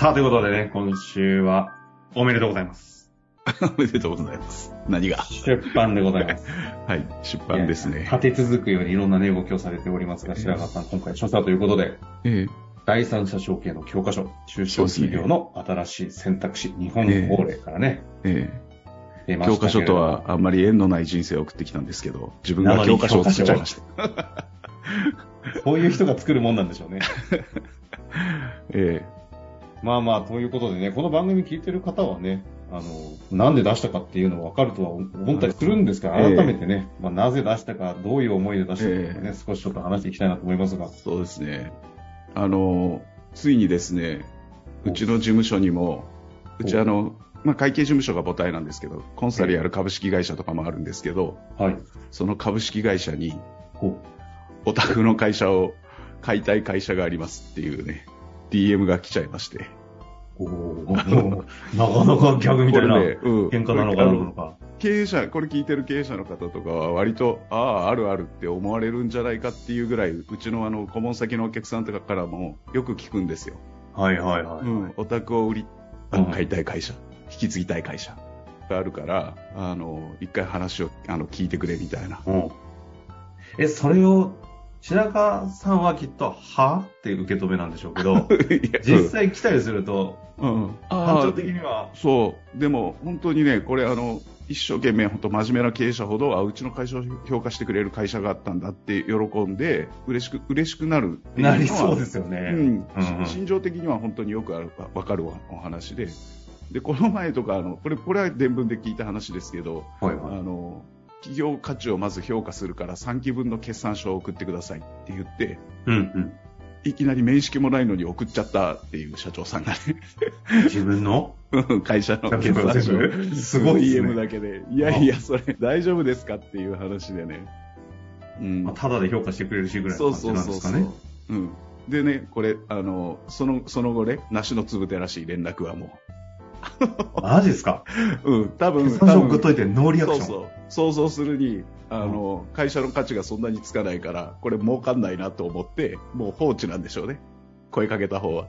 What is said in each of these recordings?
さあ、ということでね、今週はおめでとうございます。おめでとうございます。何が？出版でございます。はい、出版ですね。立て続くようにいろんな値動きをされておりますが、白川さん、今回著者ということで、ええ第三者承継の教科書、中小企業の新しい選択肢、日本法令からね、え出え教科書とはあんまり縁のない人生を送ってきたんですけど、自分が教科書を作っちゃいました。こういう人が作るもんなんでしょうね。えまあまあ、ということでね、この番組聞いてる方はね、あの、なんで出したかっていうのは分かるとは思ったりするんですが、ええ改めてね、まあ、なぜ出したか、どういう思いで出したかね、え少しちょっと話していきたいなと思いますがえ。そうですね。あの、ついにですね、うちの事務所にも、うちあの、まあ、会計事務所が母体なんですけど、コンサルやる株式会社とかもあるんですけど、はい。その株式会社に、ほお宅の会社を買いたい会社がありますっていうね、DM が来ちゃいまして。おーなかなか逆みたいなこれねうん喧嘩なのかなのか。経営者、これ聞いてる経営者の方とかは割と、ああ、あるあるって思われるんじゃないかっていうぐらい、うちのあの、顧問先のお客さんとかからもよく聞くんですよ。はいはいはい。うん、お宅を売り、買いたい会社、引き継ぎたい会社があるから、あの、一回話をあの聞いてくれみたいな。うんえ、それを、白川さんはきっと、は？って受け止めなんでしょうけど、実際来たりすると、うん、うん感情的には、そう。でも、本当にね、これ、あの、一生懸命、本当真面目な経営者ほど、あ、うちの会社を評価してくれる会社があったんだって喜んで、嬉しく、嬉しくなるなりそうですよね。うん。うんうん。心情的には本当によくあるわかるおお話で、で、この前とか、あの、これ、これは伝聞で聞いた話ですけど、はいはい。あの、企業価値をまず評価するから3期分の決算書を送ってくださいって言って、うんうん。いきなり面識もないのに送っちゃったっていう社長さんがね、自分の？うん会社の決算書すごい DM だけで、いやいや、それ大丈夫ですかっていう話でね。うんまあ、ただで評価してくれるしぐらいのそう感じそうそうそうなんですかね。。うん。でね、これ、あの、その、その後ね、梨のつぶてらしい連絡はも マジですか？う。うん、多分、送っといてノーリアクション。そうそう。想像するに、あの、会社の価値がそんなにつかないから、これ儲かんないなと思って、もう放置なんでしょうね。声かけた方は。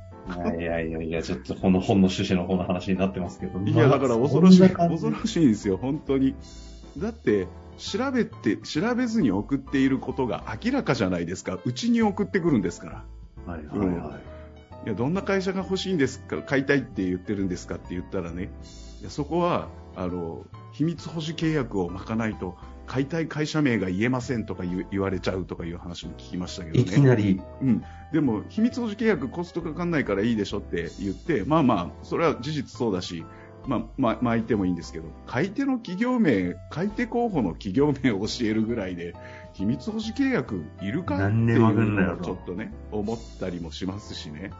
いやいやいや、ちょっとこの本の趣旨の方の話になってますけど。いや、だから恐ろしい、恐ろしいんですよ、本当に。だって、調べて、調べずに送っていることが明らかじゃないですか。うちに送ってくるんですから。はいはいはい。いや、どんな会社が欲しいんですか、買いたいって言ってるんですかって言ったらね、いやそこは、あの、秘密保持契約を巻かないと、買いたい会社名が言えませんとか言われちゃうとかいう話も聞きましたけどね。いきなり、うん。でも、秘密保持契約コストかかんないからいいでしょって言って、まあまあ、それは事実そうだし、まあ、まあ、巻いてもいいんですけど、買い手の企業名、買い手候補の企業名を教えるぐらいで、秘密保持契約いるかっていうのをちょっとね、思ったりもしますしね。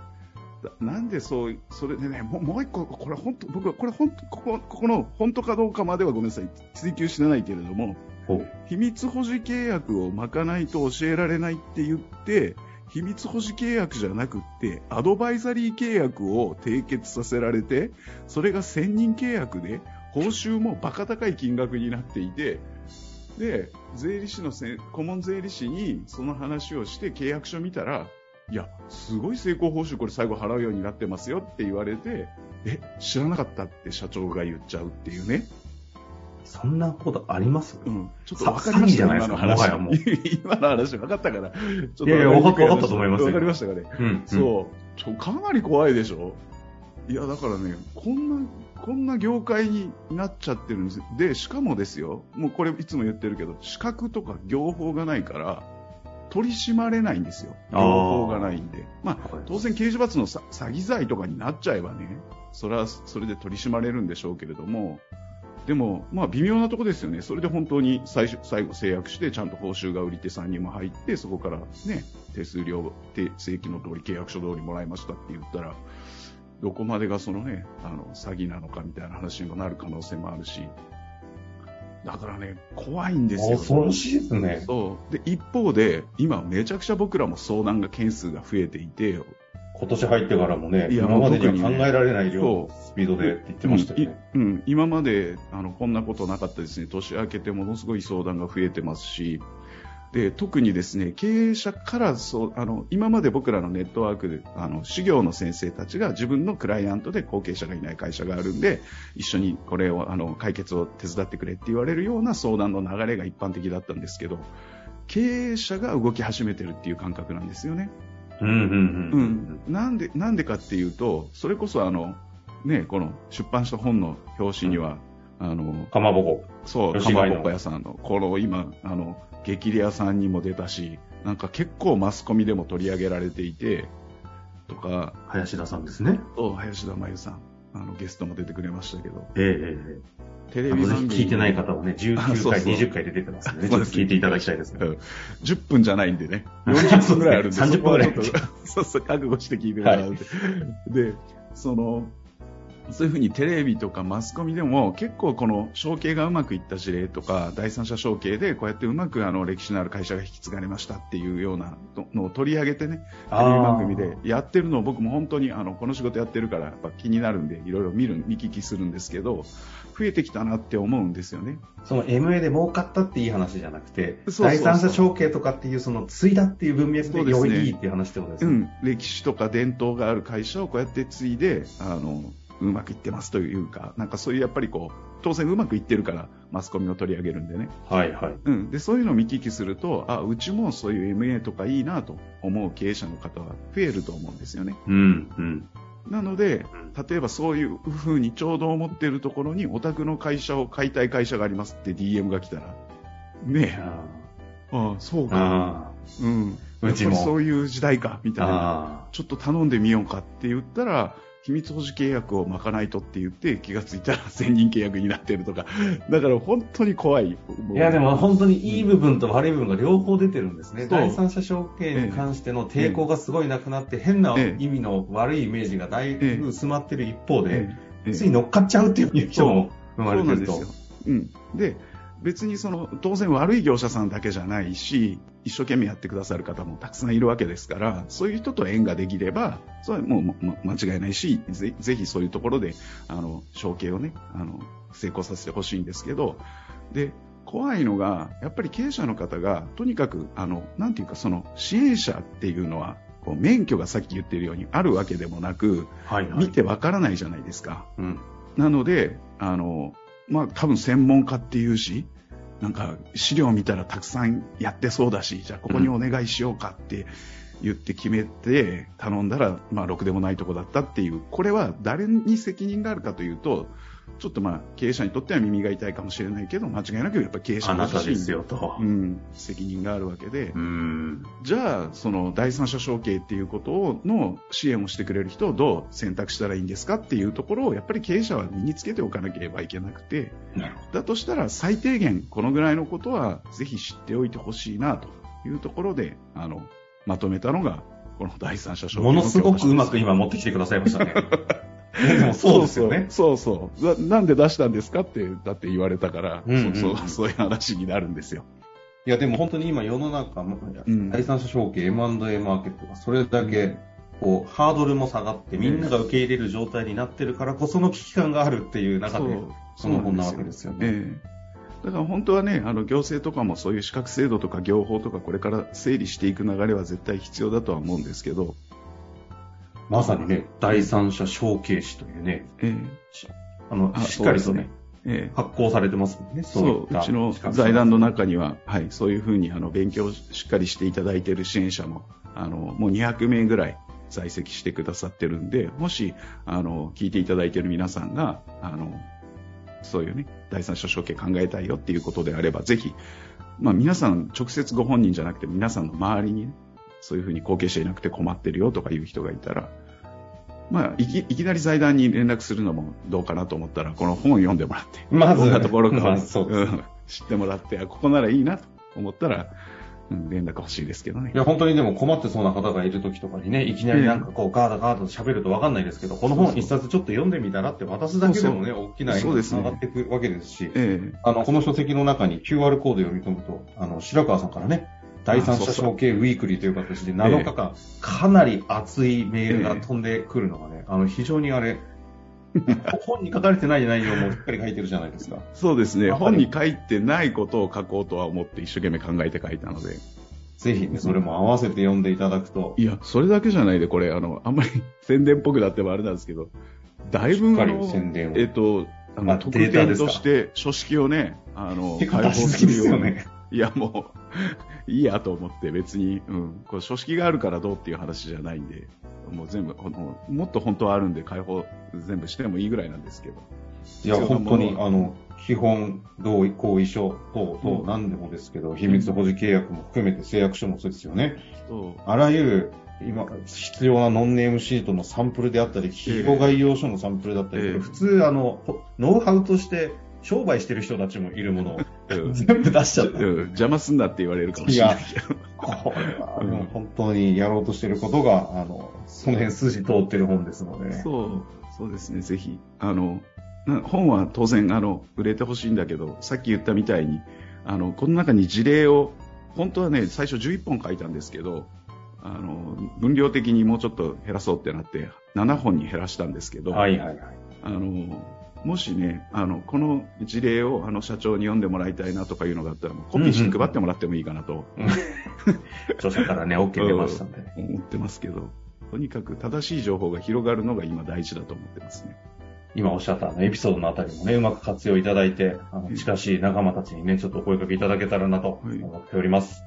だなんでそう、それでね、もうもう一個、これ本当、僕はこれ本当、ここ、ここの本当かどうかまではごめんなさい、追求してないけれども、ほ秘密保持契約を巻かないと教えられないって言って、秘密保持契約じゃなくって、アドバイザリー契約を締結させられて、それが1000人契約で、報酬もバカ高い金額になっていて、で、税理士のせ顧問税理士にその話をして契約書見たら、いや、すごい成功報酬これ最後払うようになってますよって言われて、え、知らなかったって社長が言っちゃうっていうね。そんなことあります？うん。ちょっとさ分かりました詐欺じゃないですか今の話もはやもう 今の話分かったから。ちょっといやいや分かったと思いますよ分かりましたかね。うん。そう。ちょ、かなり怖いでしょいや、だからね、こんな、こんな業界になっちゃってるんです。で、しかもですよ、もうこれいつも言ってるけど、資格とか業法がないから、取り締まれないんですよ。業法がないんで。まあ、はい当然刑事罰のさ詐欺罪とかになっちゃえばね、それはそれで取り締まれるんでしょうけれども、でも、まあ微妙なとこですよね。それで本当に最初最後制約して、ちゃんと報酬が売り手さんにも入って、そこからね、手数料、手正規の通り契約書通りもらいましたって言ったら、どこまでがそのね、あの、詐欺なのかみたいな話にもなる可能性もあるし、だからね、怖いんですよ。恐ろしいですね。そう。で、一方で、今めちゃくちゃ僕らも相談が件数が増えていて、今年入ってからもね、いや今までには考えられない量スピードでって言ってましたよね。うんいうん、今まであのこんなことなかったですね、年明けてものすごい相談が増えてますし、で特にですね経営者からそうあの今まで僕らのネットワークであの修行の先生たちが自分のクライアントで後継者がいない会社があるんで一緒にこれをあの解決を手伝ってくれって言われるような相談の流れが一般的だったんですけど経営者が動き始めてるっていう感覚なんですよね。なんでなんでかっていうとそれこそあの、ね、この出版した本の表紙には、あのかまぼこ。そうかまぼこ屋さんのこの今あの激レアさんにも出たしなんか結構マスコミでも取り上げられていてとか。林田さんですね。と林田真由さん。あのゲストも出てくれましたけど。ええええテレビ番組。ひ聞いてない方はね、19回、あそうそう。20回で出てますね、ちょっと聞いていただきたいですね。うん。10分じゃないんでね、40分ぐらいあるんで、そうですね30分ぐらい。そうそう、覚悟して聞いてもらうで、で、その、そういうふうにテレビとかマスコミでも結構この承継がうまくいった事例とか第三者承継でこうやってうまくあの歴史のある会社が引き継がれましたっていうようなのを取り上げてねテレビ番組でやってるのを僕も本当にあのこの仕事やってるからやっぱ気になるんでいろいろ見る見聞きするんですけど増えてきたなって思うんですよね。その MA で儲かったっていい話じゃなくて、第三者承継とかっていう、その、継いだっていう文脈で良いっていう話ってことですね。うん、歴史とか伝統がある会社をこうやって継いであのうまくいってますというかなんかそういうやっぱりこう当然うまくいってるからマスコミを取り上げるんでね、はいはい。うん、でそういうのを見聞きするとあうちもそういう MA とかいいなと思う経営者の方は増えると思うんですよね。うん、うん。なのでうん。例えばそういうふうにちょうど思っているところにお宅の会社を買いたい会社がありますって DM が来たらねえ。あああそうか、あうん、うちも。そういう時代かみたいな。あちょっと頼んでみようかって言ったら、秘密保持契約を巻かないとって言って気がついたら1000人契約になってるとか。だから本当に怖い。あ。いや、でも本当にいい部分と悪い部分が両方出てるんですね。第三者承継に関しての抵抗がすごいなくなって、変なええ意味の悪いイメージがだいぶ薄まってる一方で、ええつい乗っかっちゃうっていう人も生まれてるとそうなんですよ。。うん。で、別にその、当然悪い業者さんだけじゃないし、一生懸命やってくださる方もたくさんいるわけですから、そういう人と縁ができれば、それはもう、ま、間違いないし、ぜぜひそういうところで、あの、承継をね、あの、成功させてほしいんですけど、で、怖いのが、やっぱり経営者の方が、とにかく、あの、なんていうか、その、支援者っていうのは、こう免許がさっき言ってるようにあるわけでもなく、はいはい。見てわからないじゃないですか。うん。なので、あの、まあ、多分専門家っていうし、なんか資料見たらたくさんやってそうだし、じゃあここにお願いしようかって言って決めて頼んだら、まあ、ろくでもないとこだったっていう、これは誰に責任があるかというと、ちょっとまあ経営者にとっては耳が痛いかもしれないけど、間違いなくやっぱ経営者あなたですよとう。ん、責任があるわけで、うん。じゃあ、その第三者承継っていうことをの支援をしてくれる人をどう選択したらいいんですかっていうところをやっぱり経営者は身につけておかなければいけなくて、なるほだとしたら最低限このぐらいのことはぜひ知っておいてほしいなというところで、あの、まとめたのが、この第三者承継ど。ものすごくうまくい今持ってきてくださいましたね。そうですよね。そうそうな。なんで出したんですかって、だって言われたから、うんうんうんそうそうそういう話になるんですよ。いや、でも本当に今世の中、うん第三者承継、M&A マーケットがそれだけ、こう、ハードルも下がって、みんなが受け入れる状態になってるからこその危機感があるっていう中で、その本なわけですよね。ええだから本当はね、あの行政とかもそういう資格制度とか業法とかこれから整理していく流れは絶対必要だとは思うんですけど、まさにね、第三者承継士というね、えあの、あしっかりとね、ええ。え発行されてますもんね、そういったうちの財団の中には、はい、そういうふうにあの勉強をしっかりしていただいている支援者もあのもう200名ぐらい在籍してくださってるんでもしあの聞いていただいている皆さんがあのそういうね第三者承継考えたいよっていうことであればぜひ、まあ、皆さん直接ご本人じゃなくて皆さんの周りに、ね、そういうふうに後継者いなくて困ってるよとかいう人がいたらまあ、いきいきなり財団に連絡するのもどうかなと思ったら、この本を読んでもらって、まずどんなところか、まあそうです。ん知ってもらって、あここならいいなと思ったら、うん、連絡欲しいですけどね。い。や、本当にでも困ってそうな方がいる時とかにね、いきなりなんかこう、ガーダガーダと喋るとわかんないですけど、この本一冊ちょっと読んでみたらって渡すだけでもね、大きな絵にそうですね。繋がっていくわけですし、ええ。あの、この書籍の中に QR コード読み込むと、あの、白川さんからね、第三者承継ウィークリーという形で7日間、かなり熱いメールが飛んでくるのがね、あの、非常にあれ、本に書かれてない内容もしっかり書いてるじゃないですか。そうですね。本に書いてないことを書こうとは思って一生懸命考えて書いたので。ぜひね、それも合わせて読んでいただくと、いや、それだけじゃないで、これ、あの、あんまり 宣伝っぽくなってもあれなんですけど、だいぶ、宣伝をえっと、ああの、特典として書式をね、あの、結構出しすぎですよね。いや、もう、いいやと思って別に、うん、これ書式があるからどうっていう話じゃないんで、もう全部、もっと本当はあるんで解放全部してもいいぐらいなんですけど。いや、本当に、あの、基本、同意、合意書等々うん。何でもですけど、秘密保持契約も含めて誓約書もそうですよね。あらゆる、今、必要なノンネームシートのサンプルであったり、企業概要書のサンプルだったり、ええ。これ普通、あの、ほノウハウとして商売してる人たちもいるもの全部出しちゃった。うん邪魔すんなって言われるかもしれないけど。これ本当にやろうとしてることが、あの、その辺筋通ってる本ですので。そう、そうですね、ぜひ。あの、な本は当然、あの、売れてほしいんだけど、さっき言ったみたいに、あの、この中に事例を、本当はね、最初11本書いたんですけど、あの、分量的にもうちょっと減らそうってなって、7本に減らしたんですけど、はいはいはい。あの、もしね、あの、この事例をあの社長に読んでもらいたいなとかいうのがあったら、コピーして配ってもらってもいいかなと著者からね、OK 出ましたんで。思ってますけど、とにかく正しい情報が広がるのが今大事だと思ってますね。今おっしゃったあのエピソードのあたりもね、うまく活用いただいて、あのうん近しい仲間たちにね、ちょっとお声掛けいただけたらなとはい思っております。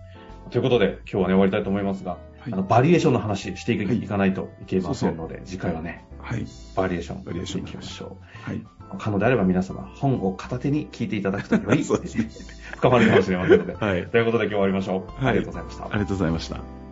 ということで、今日はね、終わりたいと思いますが、はいあの、バリエーションの話していかないといけませんので、次回はね、はい。バリエーション、バリエーションいきましょはい。う。可能であれば皆様、本を片手に聞いていただくとより 深まるかもしれませんので。はい。ということで今日は終わりましょう。はいありがとうございましたあ。りがとうございました。